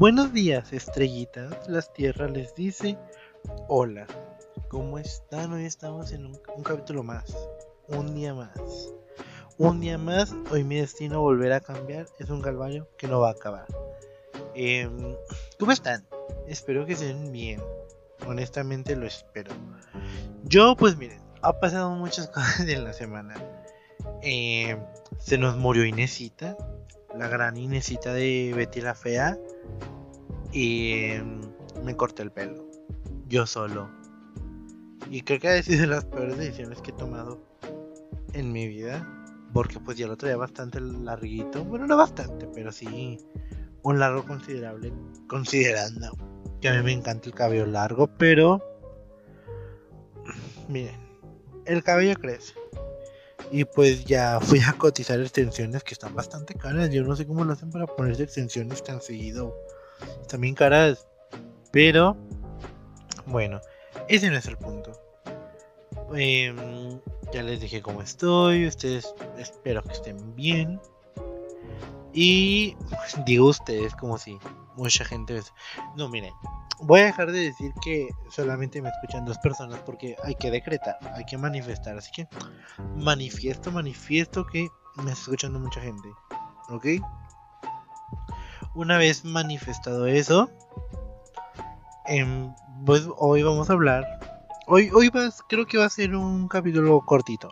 Buenos días, estrellitas. Las tierras les dice hola. ¿Cómo están? Hoy estamos en un, capítulo más. Un día más. Un día más. Hoy mi destino volverá a cambiar. Es un calvario que no va a acabar. Em, ¿Cómo están? Espero que estén bien. Honestamente lo espero. Yo, pues miren, ha pasado muchas cosas en la semana. Em, se nos murió Inesita la gran Inesita de Betty la Fea. Y mm, me corté el pelo. Yo solo. Y creo que ha sido de las peores decisiones que he tomado en mi vida. Porque pues ya lo traía bastante larguito. Bueno, no bastante, pero sí un largo considerable. Considerando que a mí me encanta el cabello largo. Pero... Miren. El cabello crece. Y pues ya fui a cotizar extensiones que están bastante caras. Yo no sé cómo lo hacen para ponerse extensiones tan seguido. Están bien caras. Pero, bueno, ese no es el punto. Em, ya les dije cómo estoy. Ustedes espero que estén bien. Y digo ustedes como si mucha gente... No, miren, voy a dejar de decir que solamente me escuchan dos personas porque hay que decretar, hay que manifestar. Así que manifiesto, manifiesto que me está escuchando mucha gente. ¿Ok? Una vez manifestado eso, em, pues hoy vamos a hablar. Hoy, hoy creo que va a ser un capítulo cortito.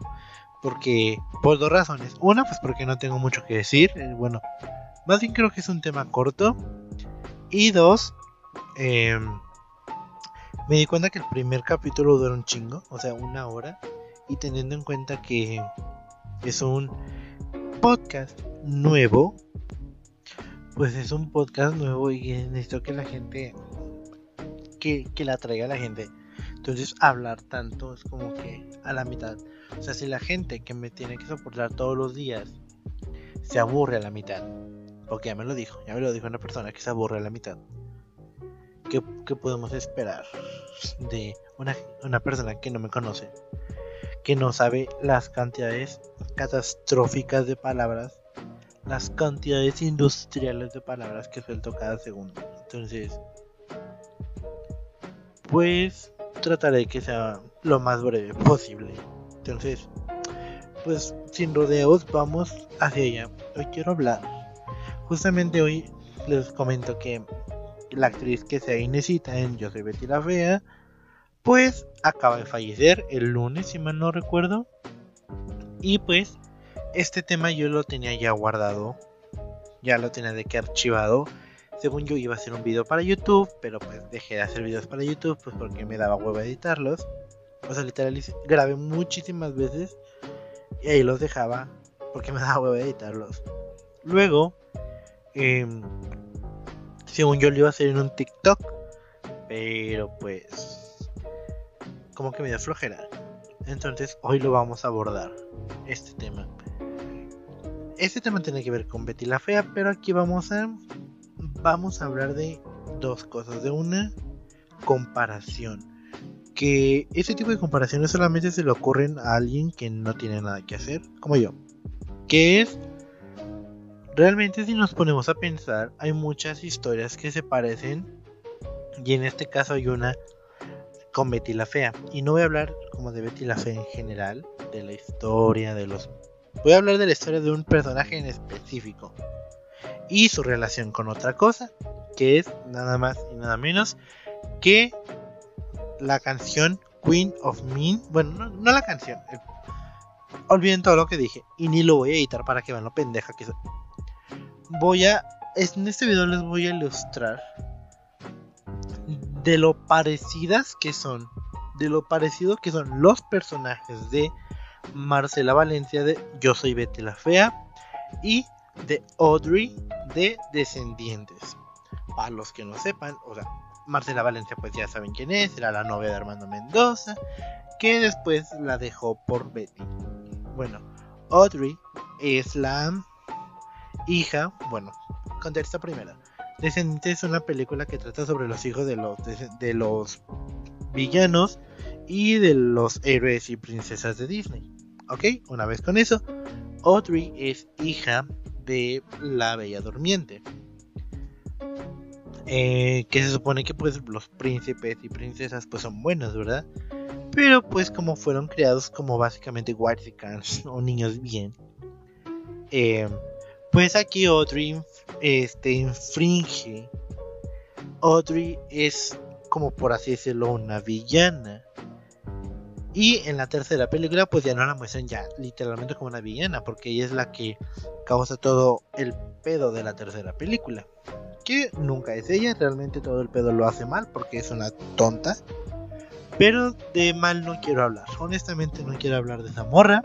Porque, por dos razones. Una, pues porque no tengo mucho que decir. Eh, bueno, más bien creo que es un tema corto. Y dos, Em, me di cuenta que el primer capítulo dura un chingo, o sea, una hora. Y teniendo en cuenta que es un podcast nuevo, pues es un podcast nuevo y necesito que la gente, que, que la traiga la gente. Entonces hablar tanto es como que a la mitad. O sea, si la gente que me tiene que soportar todos los días se aburre a la mitad, porque ya me lo dijo, ya me lo dijo una persona que se aburre a la mitad. ¿qué, podemos esperar de una, persona que no me conoce? Que no sabe las cantidades catastróficas de palabras, las cantidades industriales de palabras que suelto cada segundo. Entonces, pues trataré que sea lo más breve posible. Entonces, pues sin rodeos, vamos hacia allá. Hoy quiero hablar. Justamente hoy les comento que la actriz que se necesita en Yo soy Betty la Fea, pues acaba de fallecer el lunes, si mal no recuerdo. Y pues este tema yo lo tenía ya guardado, ya lo tenía de que archivado. Según yo iba a hacer un video para YouTube, pero pues dejé de hacer videos para YouTube pues porque me daba huevo editarlos. O sea, literal grabé muchísimas veces y ahí los dejaba porque me daba huevo editarlos. Luego, eh, según yo lo iba a hacer en un TikTok. Pero pues. Como que me da flojera. Entonces hoy lo vamos a abordar. Este tema. Este tema tiene que ver con Betty la Fea. Pero aquí vamos a. Vamos a hablar de dos cosas. De una comparación. Que ese tipo de comparaciones solamente se le ocurren a alguien que no tiene nada que hacer. Como yo. Que es Realmente si nos ponemos a pensar, hay muchas historias que se parecen y en este caso hay una con Betty la Fea. Y no voy a hablar como de Betty la Fea en general, de la historia, de los... Voy a hablar de la historia de un personaje en específico y su relación con otra cosa, que es nada más y nada menos que la canción Queen of Mean. Bueno, no, la canción. Eh, olviden todo lo que dije y ni lo voy a editar para que vean lo pendeja que soy voy a. En este video les voy a ilustrar de lo parecidas que son. De lo parecido que son los personajes de Marcela Valencia de Yo soy Betty la Fea y de Audrey de Descendientes. Para los que no sepan, o sea, Marcela Valencia pues ya saben quién es, era la novia de Armando Mendoza, que después la dejó por Betty. Bueno, Audrey es la hija, bueno, esta primera. Descendiente es una película que trata sobre los hijos de los, de, los villanos y de los héroes y princesas de Disney. Ok, una vez con eso, Audrey es hija de la Bella Durmiente. Eh, que se supone que pues los príncipes y princesas pues son buenos, ¿verdad? Pero pues como fueron creados como básicamente whitesicans o niños bien, eh, pues aquí Audrey este, infringe. Audrey es como por así decirlo una villana. Y en la tercera película pues ya no la muestran ya literalmente como una villana porque ella es la que causa todo el pedo de la tercera película que nunca es ella, realmente todo el pedo lo hace mal porque es una tonta. Pero de mal no quiero hablar, honestamente no quiero hablar de esa morra.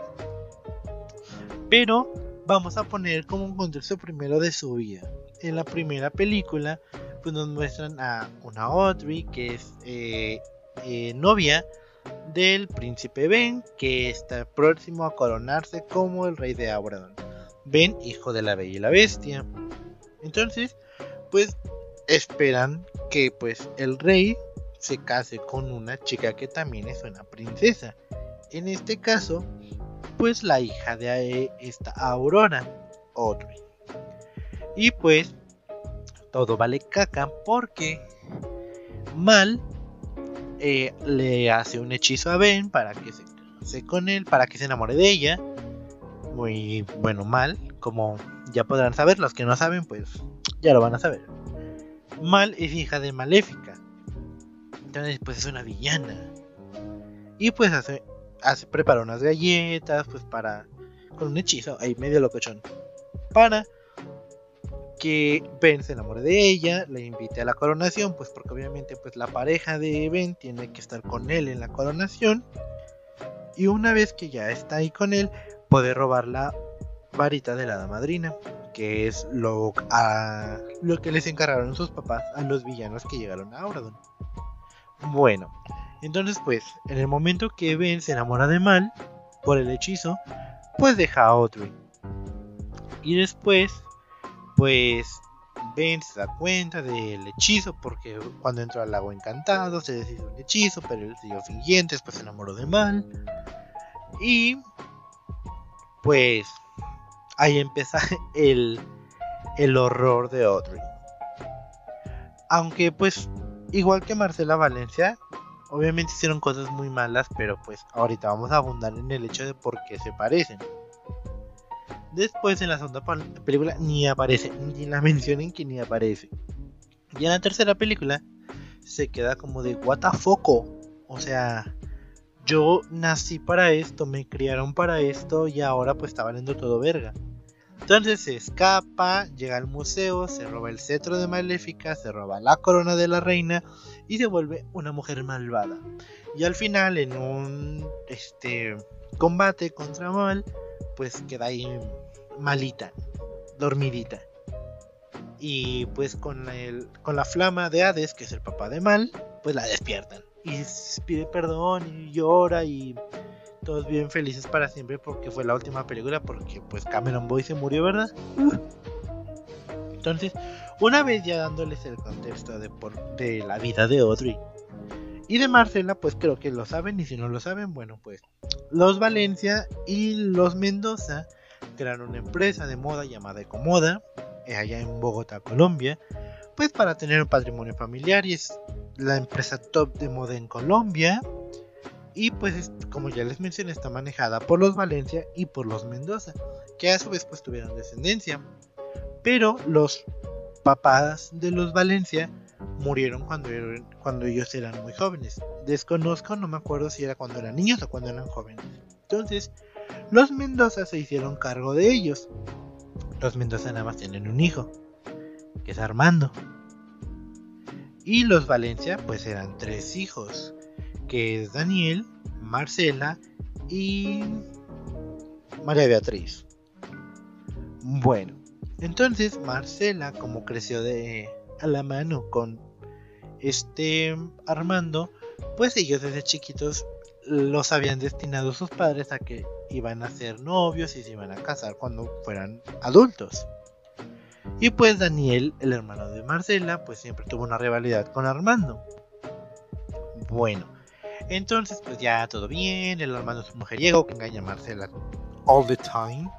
Pero vamos a poner como un contexto primero de su vida. En la primera película, pues nos muestran a una Audrey que es eh, eh, novia del príncipe Ben, que está próximo a coronarse como el rey de Abradan. Ben, hijo de la Bella y la Bestia. Entonces, pues esperan que pues el rey se case con una chica que también es una princesa. En este caso, pues la hija de esta Aurora, Audrey. Y pues todo vale caca porque Mal eh, le hace un hechizo a Ben para que se case con él, para que se enamore de ella. Muy bueno, mal, como ya podrán saber, los que no saben, pues ya lo van a saber. Mal es hija de Maléfica. Entonces, pues es una villana. Y pues hace, hace prepara unas galletas, pues para con un hechizo, ahí medio locochón, para que Ben se enamore de ella, le invite a la coronación, pues porque obviamente pues la pareja de Ben tiene que estar con él en la coronación. Y una vez que ya está ahí con él, puede robar la varita de la dama madrina que es lo, lo que les encargaron sus papás a los villanos que llegaron a Auradon. Bueno, entonces pues, en el momento que Ben se enamora de Mal por el hechizo, pues deja a Audrey. Y después, pues Ben se da cuenta del hechizo porque cuando entró al lago encantado se deshizo un hechizo, pero él siguió fingiendo, después se enamoró de Mal. Y pues ahí empieza el, el horror de Audrey. Aunque pues igual que Marcela Valencia, obviamente hicieron cosas muy malas, pero pues ahorita vamos a abundar en el hecho de por qué se parecen. Después en la segunda película ni aparece, ni la mencionen que ni aparece. Y en la tercera película se queda como de what O sea, yo nací para esto, me criaron para esto y ahora pues está valiendo todo verga. Entonces se escapa, llega al museo, se roba el cetro de Maléfica, se roba la corona de la reina y se vuelve una mujer malvada. Y al final en un este combate contra Mal, pues queda ahí malita, dormidita. Y pues con el, con la flama de Hades, que es el papá de Mal, pues la despiertan y pide perdón y llora y todos bien felices para siempre porque fue la última película porque pues Cameron Boy se murió, ¿verdad? Entonces, una vez ya dándoles el contexto de, por, de la vida de Audrey y de Marcela, pues creo que lo saben y si no lo saben, bueno, pues los Valencia y los Mendoza crearon una empresa de moda llamada Ecomoda, eh, allá en Bogotá, Colombia, pues para tener un patrimonio familiar y es la empresa top de moda en Colombia. Y pues como ya les mencioné está manejada por los Valencia y por los Mendoza, que a su vez pues tuvieron descendencia. Pero los papás de los Valencia murieron cuando, cuando ellos eran muy jóvenes. Desconozco, no me acuerdo si era cuando eran niños o cuando eran jóvenes. Entonces, los Mendoza se hicieron cargo de ellos. Los Mendoza nada más tienen un hijo, que es Armando. Y los Valencia pues eran tres hijos, que es Daniel, Marcela y María Beatriz. Bueno, entonces Marcela como creció de a la mano con este Armando, pues ellos desde chiquitos los habían destinado sus padres a que iban a ser novios y se iban a casar cuando fueran adultos. Y pues Daniel, el hermano de Marcela, pues siempre tuvo una rivalidad con Armando. Bueno, entonces pues ya todo bien, el hermano es un mujeriego que engaña a Marcela all the time.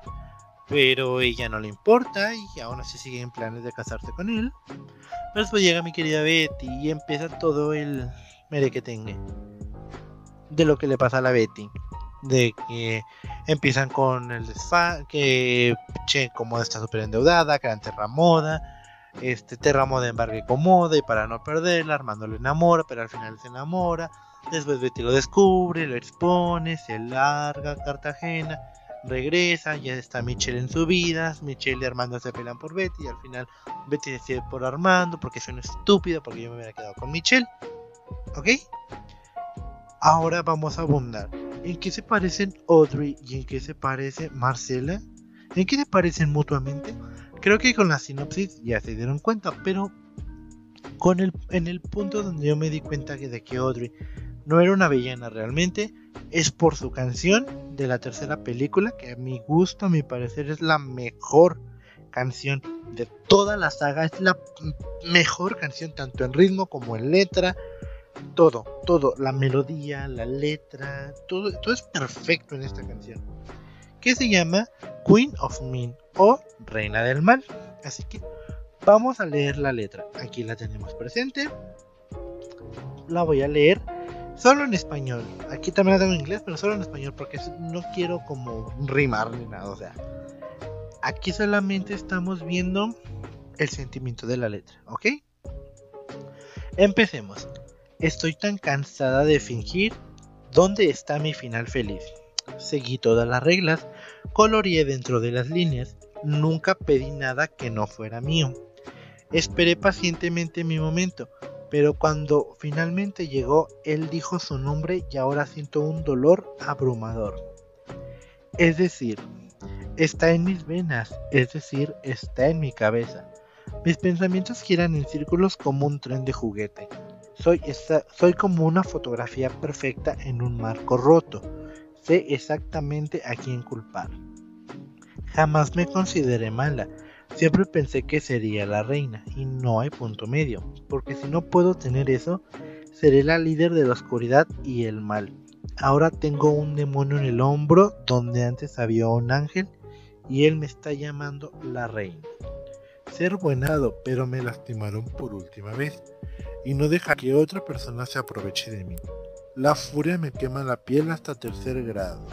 Pero ella no le importa y aún así sigue en planes de casarse con él. Pero después llega mi querida Betty y empieza todo el merequetengue de lo que le pasa a la Betty. De que empiezan con el desfase, que Che como está súper endeudada, que la moda este Terra Moda embargue con moda y para no perderla, Armando lo enamora, pero al final se enamora. Después Betty lo descubre, lo expone, se larga Cartagena, regresa, ya está Michelle en su vida, Michelle y Armando se pelean por Betty y al final Betty decide por Armando porque soy una estúpida porque yo me hubiera quedado con Michelle. ¿Ok? Ahora vamos a abundar. ¿En qué se parecen Audrey y en qué se parece Marcela? ¿En qué se parecen mutuamente? Creo que con la sinopsis ya se dieron cuenta, pero con el, en el punto donde yo me di cuenta de que Audrey no era una villana realmente, es por su canción de la tercera película, que a mi gusto, a mi parecer, es la mejor canción de toda la saga, es la mejor canción tanto en ritmo como en letra, todo, todo, la melodía, la letra, todo, todo es perfecto en esta canción, que se llama Queen of Mean o Reina del Mal. Así que vamos a leer la letra. Aquí la tenemos presente. La voy a leer solo en español. Aquí también la tengo en inglés, pero solo en español porque no quiero como rimar ni nada. O sea, aquí solamente estamos viendo el sentimiento de la letra, ¿ok? Empecemos. Estoy tan cansada de fingir. ¿Dónde está mi final feliz? Seguí todas las reglas, coloreé dentro de las líneas, nunca pedí nada que no fuera mío. Esperé pacientemente mi momento, pero cuando finalmente llegó, él dijo su nombre y ahora siento un dolor abrumador. Es decir, está en mis venas, es decir, está en mi cabeza. Mis pensamientos giran en círculos como un tren de juguete. Soy, soy como una fotografía perfecta en un marco roto. Sé exactamente a quién culpar. Jamás me consideré mala. Siempre pensé que sería la reina y no hay punto medio, porque si no puedo tener eso, seré la líder de la oscuridad y el mal. Ahora tengo un demonio en el hombro donde antes había un ángel y él me está llamando la reina. Ser buenado, pero me lastimaron por última vez y no deja que otra persona se aproveche de mí. La furia me quema la piel hasta tercer grado.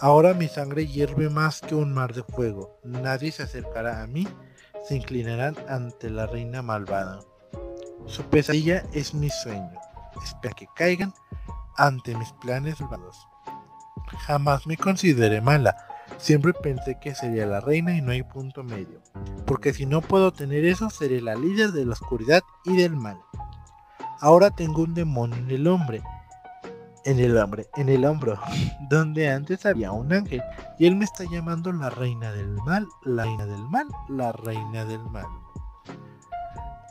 Ahora mi sangre hierve más que un mar de fuego. Nadie se acercará a mí, se inclinarán ante la reina malvada. Su pesadilla es mi sueño. Espera que caigan ante mis planes malvados. Jamás me consideré mala. Siempre pensé que sería la reina y no hay punto medio. Porque si no puedo tener eso, seré la líder de la oscuridad y del mal. Ahora tengo un demonio en el hombre en el hombre, en el hombro, donde antes había un ángel, y él me está llamando la reina del mal, la reina del mal, la reina del mal.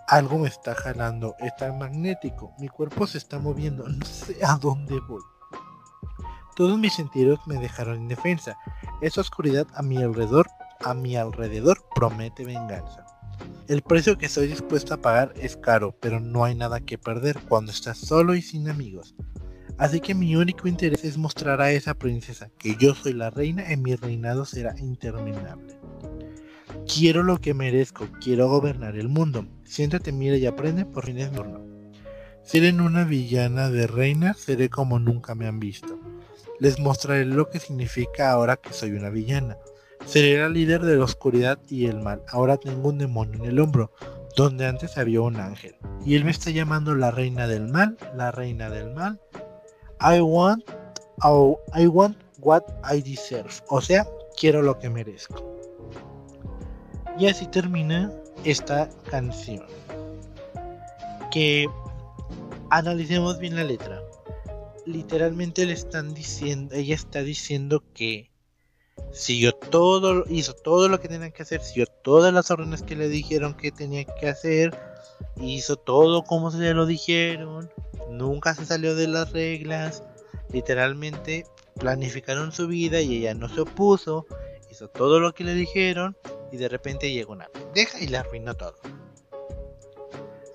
Algo me está jalando, está magnético, mi cuerpo se está moviendo, no sé a dónde voy. Todos mis sentidos me dejaron indefensa. Esa oscuridad a mi alrededor, a mi alrededor promete venganza. El precio que estoy dispuesto a pagar es caro, pero no hay nada que perder cuando estás solo y sin amigos. Así que mi único interés es mostrar a esa princesa que yo soy la reina y mi reinado será interminable. Quiero lo que merezco, quiero gobernar el mundo. Siéntate, mira y aprende, por fin es turno. Seré una villana de reina, seré como nunca me han visto. Les mostraré lo que significa ahora que soy una villana. Seré la líder de la oscuridad y el mal. Ahora tengo un demonio en el hombro, donde antes había un ángel. Y él me está llamando la reina del mal, la reina del mal, I want, oh, I want what I deserve. O sea, quiero lo que merezco. Y así termina esta canción. Que analicemos bien la letra. Literalmente le están diciendo, ella está diciendo que siguió todo, hizo todo lo que tenía que hacer, siguió todas las órdenes que le dijeron que tenía que hacer, hizo todo como se lo dijeron, nunca se salió de las reglas, literalmente planificaron su vida y ella no se opuso, hizo todo lo que le dijeron y de repente llegó una pendeja y le arruinó todo.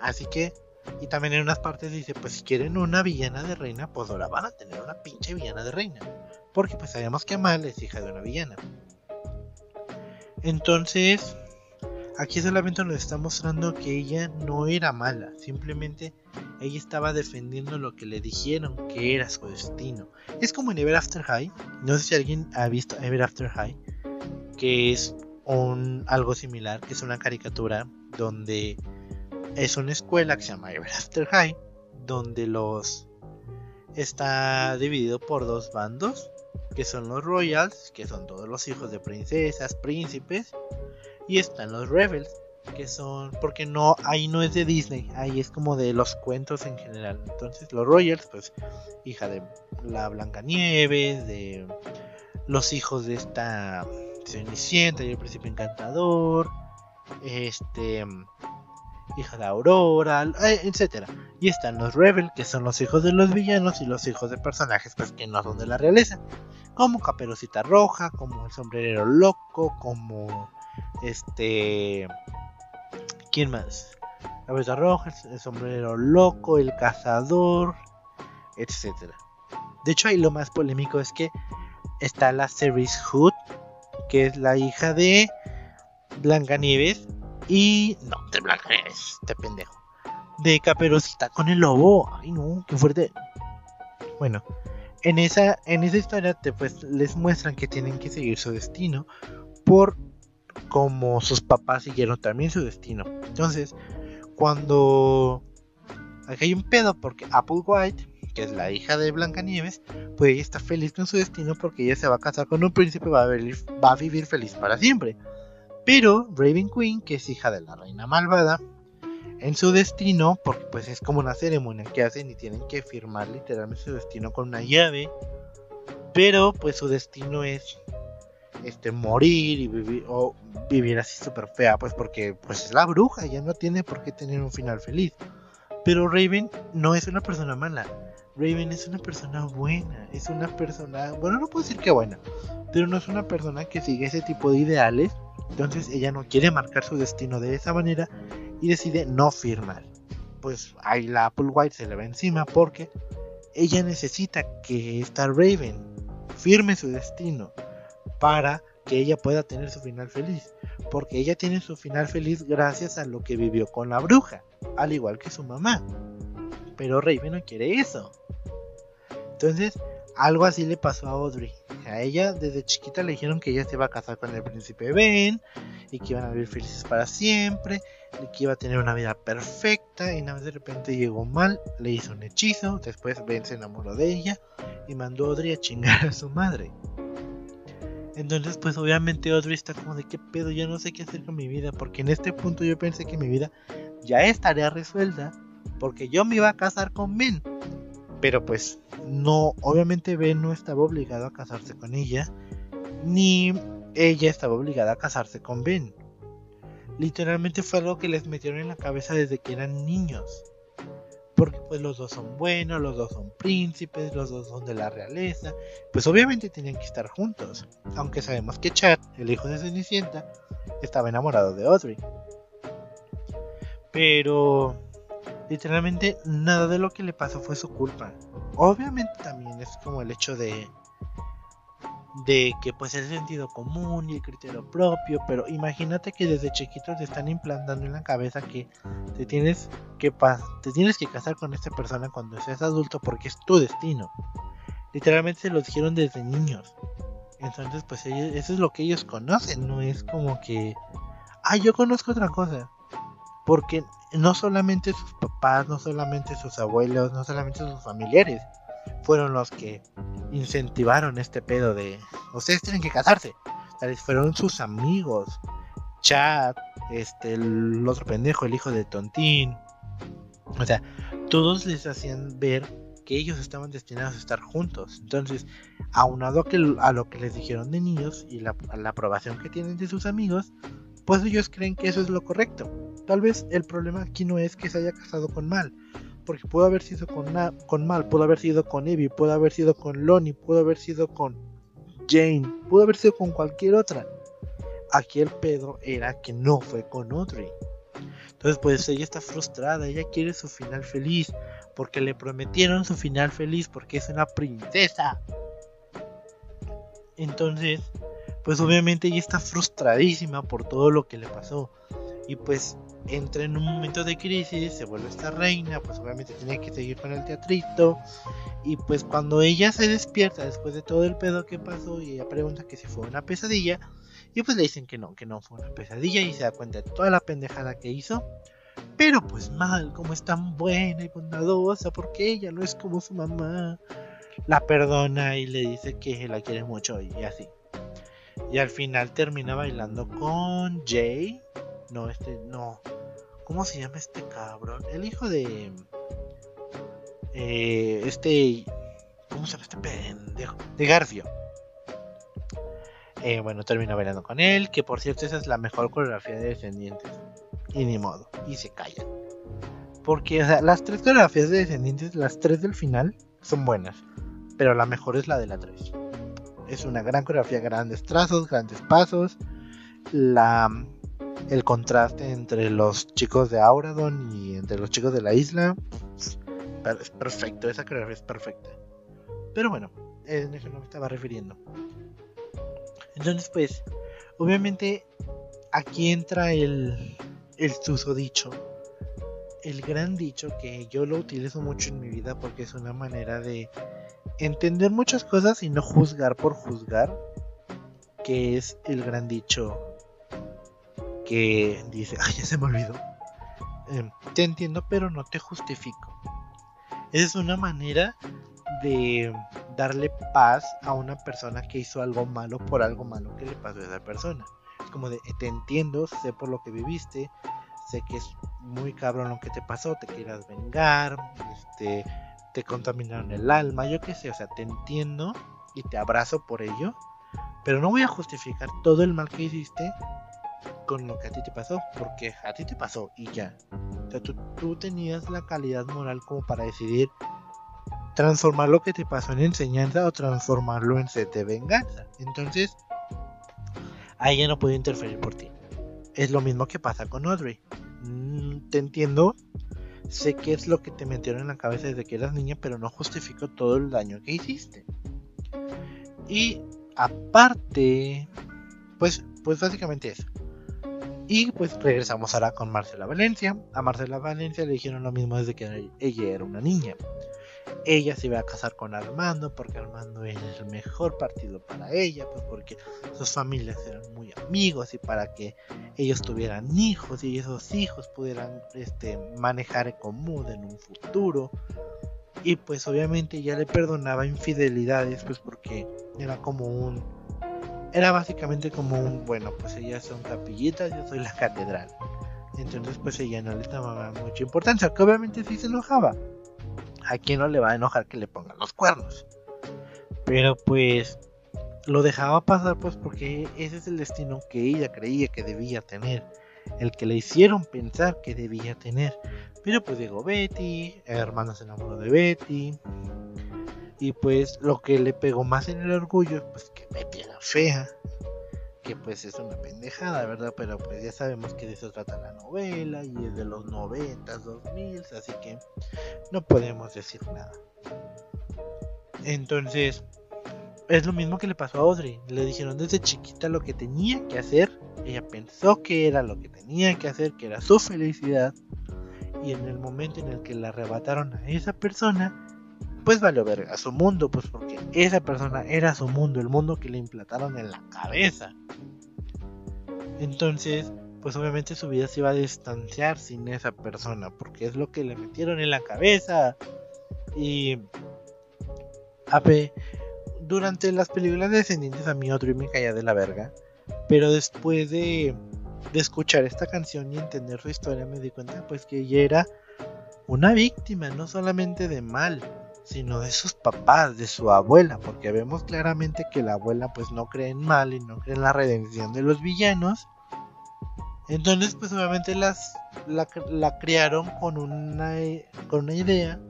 Así que, y también en unas partes dice, pues si quieren una villana de reina, pues ahora van a tener una pinche villana de reina. Porque pues sabemos que Mal es hija de una villana. Entonces, aquí solamente nos está mostrando que ella no era mala, simplemente ella estaba defendiendo lo que le dijeron que era su destino. Es como en Ever After High, no sé si alguien ha visto Ever After High, que es un, algo similar, que es una caricatura donde es una escuela que se llama Ever After High, donde los está dividido por dos bandos, que son los Royals, que son todos los hijos de princesas, príncipes, y están los Rebels, que son porque no ahí no es de Disney, ahí es como de los cuentos en general. Entonces, los Royals, pues hija de la Blancanieves, de los hijos de esta Cenicienta y el príncipe encantador, este hija de Aurora, eh, etcétera. Y están los Rebel, que son los hijos de los villanos y los hijos de personajes pues, que no son de la realeza, como Caperucita Roja, como el sombrerero loco, como este ¿quién más? Caperucita Roja, el sombrero loco, el cazador, etcétera. De hecho, ahí lo más polémico es que está la Ceres Hood, que es la hija de Blancanieves y no, de Blancanieves, este pendejo. De Caperucita con el lobo. Ay, no, qué fuerte. Bueno, en esa, en esa historia pues, les muestran que tienen que seguir su destino por como sus papás siguieron también su destino. Entonces, cuando aquí hay un pedo porque Apple White, que es la hija de Blancanieves, pues ella está feliz con su destino porque ella se va a casar con un príncipe y va a vivir feliz para siempre. Pero Raven Queen, que es hija de la reina malvada, en su destino, porque pues es como una ceremonia que hacen y tienen que firmar literalmente su destino con una llave. Pero pues su destino es este morir y vivir o vivir así súper fea, pues porque pues es la bruja, ya no tiene por qué tener un final feliz. Pero Raven no es una persona mala. Raven es una persona buena, es una persona, bueno, no puedo decir que buena, pero no es una persona que sigue ese tipo de ideales entonces ella no quiere marcar su destino de esa manera y decide no firmar. Pues ahí la Apple White se le va encima porque ella necesita que esta Raven firme su destino para que ella pueda tener su final feliz. Porque ella tiene su final feliz gracias a lo que vivió con la bruja, al igual que su mamá. Pero Raven no quiere eso. Entonces, algo así le pasó a Audrey. A ella desde chiquita le dijeron que ella se iba a casar con el príncipe Ben y que iban a vivir felices para siempre y que iba a tener una vida perfecta y nada más de repente llegó mal, le hizo un hechizo, después Ben se enamoró de ella y mandó a Audrey a chingar a su madre. Entonces pues obviamente Audrey está como de qué pedo, ya no sé qué hacer con mi vida porque en este punto yo pensé que mi vida ya estaría resuelta porque yo me iba a casar con Ben. Pero pues no, obviamente Ben no estaba obligado a casarse con ella, ni ella estaba obligada a casarse con Ben. Literalmente fue algo que les metieron en la cabeza desde que eran niños. Porque pues los dos son buenos, los dos son príncipes, los dos son de la realeza. Pues obviamente tenían que estar juntos. Aunque sabemos que Chad, el hijo de Cenicienta, estaba enamorado de Audrey. Pero literalmente nada de lo que le pasó fue su culpa. Obviamente también es como el hecho de de que pues el sentido común y el criterio propio, pero imagínate que desde chiquito te están implantando en la cabeza que te tienes que te tienes que casar con esta persona cuando seas adulto porque es tu destino. Literalmente se lo dijeron desde niños. Entonces, pues eso es lo que ellos conocen, no es como que ah, yo conozco otra cosa. Porque no solamente sus papás, no solamente sus abuelos, no solamente sus familiares fueron los que incentivaron este pedo de ustedes tienen que casarse. fueron sus amigos, Chad, este, el otro pendejo, el hijo de Tontín. O sea, todos les hacían ver que ellos estaban destinados a estar juntos. Entonces, aunado a, que, a lo que les dijeron de niños y la, la aprobación que tienen de sus amigos, pues ellos creen que eso es lo correcto. Tal vez el problema aquí no es que se haya casado con Mal, porque pudo haber sido con, con Mal, pudo haber sido con Evie, pudo haber sido con Lonnie, pudo haber sido con Jane, pudo haber sido con cualquier otra. Aquí el pedo era que no fue con Audrey. Entonces, pues ella está frustrada, ella quiere su final feliz, porque le prometieron su final feliz, porque es una princesa. Entonces, pues obviamente ella está frustradísima por todo lo que le pasó. Y pues entra en un momento de crisis, se vuelve esta reina, pues obviamente tiene que seguir con el teatrito. Y pues cuando ella se despierta después de todo el pedo que pasó y ella pregunta que si fue una pesadilla, y pues le dicen que no, que no fue una pesadilla y se da cuenta de toda la pendejada que hizo. Pero pues mal, como es tan buena y bondadosa, porque ella no es como su mamá. La perdona y le dice que la quiere mucho y así. Y al final termina bailando con Jay. No, este, no. ¿Cómo se llama este cabrón? El hijo de. Eh, este. ¿Cómo se llama este pendejo? De Garfio. Eh, bueno, termina bailando con él. Que por cierto, esa es la mejor coreografía de Descendientes. Y ni modo. Y se callan. Porque, o sea, las tres coreografías de Descendientes, las tres del final, son buenas. Pero la mejor es la de la 3. Es una gran coreografía, grandes trazos, grandes pasos. La, el contraste entre los chicos de Auradon y entre los chicos de la isla es perfecto. Esa coreografía es perfecta. Pero bueno, es eso no me estaba refiriendo. Entonces, pues, obviamente aquí entra el, el susodicho. El gran dicho que yo lo utilizo mucho en mi vida porque es una manera de entender muchas cosas y no juzgar por juzgar, que es el gran dicho que dice, ay, ya se me olvidó. Em, te entiendo, pero no te justifico. Es una manera de darle paz a una persona que hizo algo malo por algo malo que le pasó a esa persona. Es como de, te entiendo, sé por lo que viviste, sé que es muy cabrón lo que te pasó, te quieras vengar, este, te contaminaron el alma, yo qué sé, o sea, te entiendo y te abrazo por ello, pero no voy a justificar todo el mal que hiciste con lo que a ti te pasó, porque a ti te pasó y ya. O sea, tú, tú tenías la calidad moral como para decidir transformar lo que te pasó en enseñanza o transformarlo en sed de venganza. Entonces, ahí ya no puedo interferir por ti. Es lo mismo que pasa con Audrey. Mm, te entiendo, sé qué es lo que te metieron en la cabeza desde que eras niña, pero no justifico todo el daño que hiciste. Y aparte, pues, pues básicamente eso. Y pues regresamos ahora con Marcela Valencia. A Marcela Valencia le dijeron lo mismo desde que ella era una niña ella se iba a casar con Armando porque Armando era el mejor partido para ella, pues porque sus familias eran muy amigos y para que ellos tuvieran hijos y esos hijos pudieran este, manejar en común en un futuro. Y pues obviamente ella le perdonaba infidelidades, pues porque era como un... Era básicamente como un, bueno, pues ellas son capillitas, yo soy la catedral. Entonces pues ella no le daba mucha importancia, que obviamente sí se enojaba a quién no le va a enojar que le pongan los cuernos. Pero pues lo dejaba pasar pues porque ese es el destino que ella creía que debía tener. El que le hicieron pensar que debía tener. Pero pues llegó Betty, hermana se enamoró de Betty. Y pues lo que le pegó más en el orgullo, pues que Betty era fea que pues es una pendejada, ¿verdad? Pero pues ya sabemos que de eso trata la y es de los 90, 2000, así que no podemos decir nada. Entonces, es lo mismo que le pasó a Audrey. Le dijeron desde chiquita lo que tenía que hacer. Ella pensó que era lo que tenía que hacer, que era su felicidad. Y en el momento en el que la arrebataron a esa persona, pues valió verga su mundo, pues porque esa persona era su mundo, el mundo que le implantaron en la cabeza. Entonces, pues obviamente su vida se iba a distanciar sin esa persona, porque es lo que le metieron en la cabeza. Y a ver, durante las películas de descendientes a mí otro y me caía de la verga, pero después de, de escuchar esta canción y entender su historia me di cuenta pues que ella era una víctima, no solamente de mal, sino de sus papás, de su abuela, porque vemos claramente que la abuela pues no cree en mal y no cree en la redención de los villanos. Entonces pues obviamente las, la, la criaron con una, con una idea,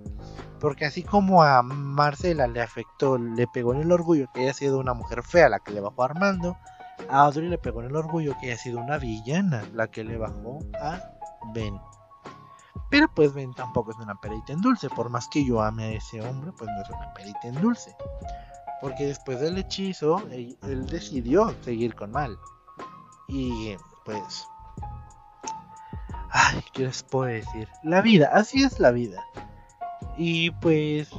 porque así como a Marcela le afectó, le pegó en el orgullo que haya sido una mujer fea la que le bajó a Armando, a Audrey le pegó en el orgullo que haya sido una villana la que le bajó a Ben. Pero pues Ben tampoco es una perita en dulce. Por más que yo ame a ese hombre, pues no es una perita en dulce. Porque después del hechizo, él, él decidió seguir con Mal. Y pues... Ay, ¿qué les puedo decir? La vida, así es la vida. Y pues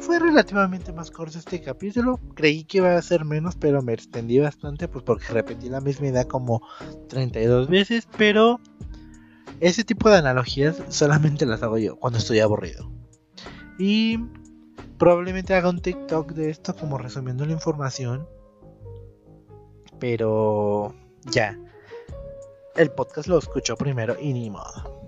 fue relativamente más corto este capítulo. Creí que iba a ser menos, pero me extendí bastante, pues porque repetí la misma idea como 32 veces. Pero ese tipo de analogías solamente las hago yo cuando estoy aburrido. Y probablemente haga un TikTok de esto como resumiendo la información. Pero ya. El podcast lo escuchó primero y ni modo.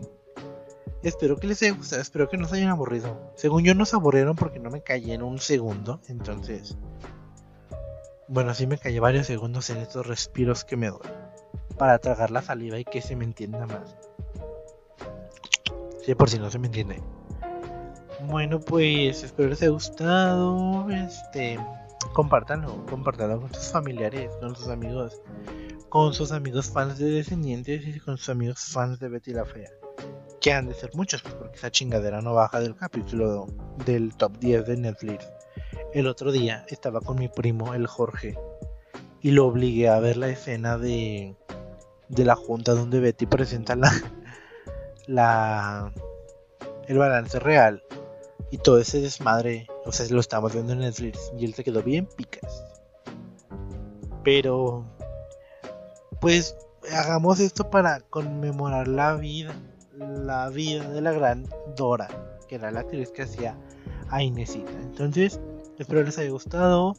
Espero que les haya gustado, espero que no se hayan aburrido. Según yo, no se aburrieron porque no me callé en un segundo. Entonces, bueno, sí me callé varios segundos en estos respiros que me doy para tragar la saliva y que se me entienda más. Sí, por si no se me entiende. Bueno, pues espero les haya gustado. Este, compártanlo, compártanlo con sus familiares, con sus amigos, con sus amigos fans de Descendientes y con sus amigos fans de Betty la Fea que han de ser muchos, pues, porque esa chingadera no baja del capítulo del top 10 de Netflix. El otro día estaba con mi primo, el Jorge, y lo obligué a ver la escena de, de la junta donde Betty presenta la, la el balance real y todo ese desmadre, o lo estamos viendo en Netflix y él se quedó bien picas. Pero pues hagamos esto para conmemorar la vida la vida de la gran Dora, que era la actriz que hacía a Inesita. Entonces, espero les haya gustado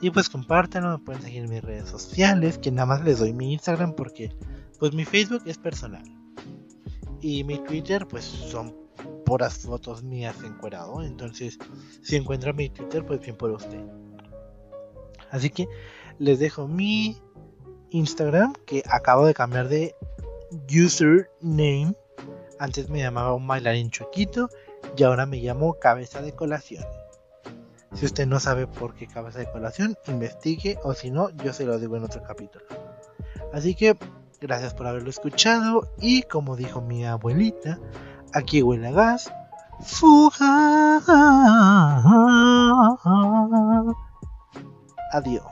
y pues compártanlo, me pueden seguir en mis redes sociales, que nada más les doy mi Instagram porque pues mi Facebook es personal. Y mi Twitter pues son puras fotos mías encuerado, entonces si encuentran mi Twitter pues bien por usted. Así que les dejo mi Instagram que acabo de cambiar de username antes me llamaba un bailarín chuequito y ahora me llamo cabeza de colación. Si usted no sabe por qué cabeza de colación, investigue o si no, yo se lo digo en otro capítulo. Así que gracias por haberlo escuchado y como dijo mi abuelita, aquí huele a gas. Fuga. Adiós.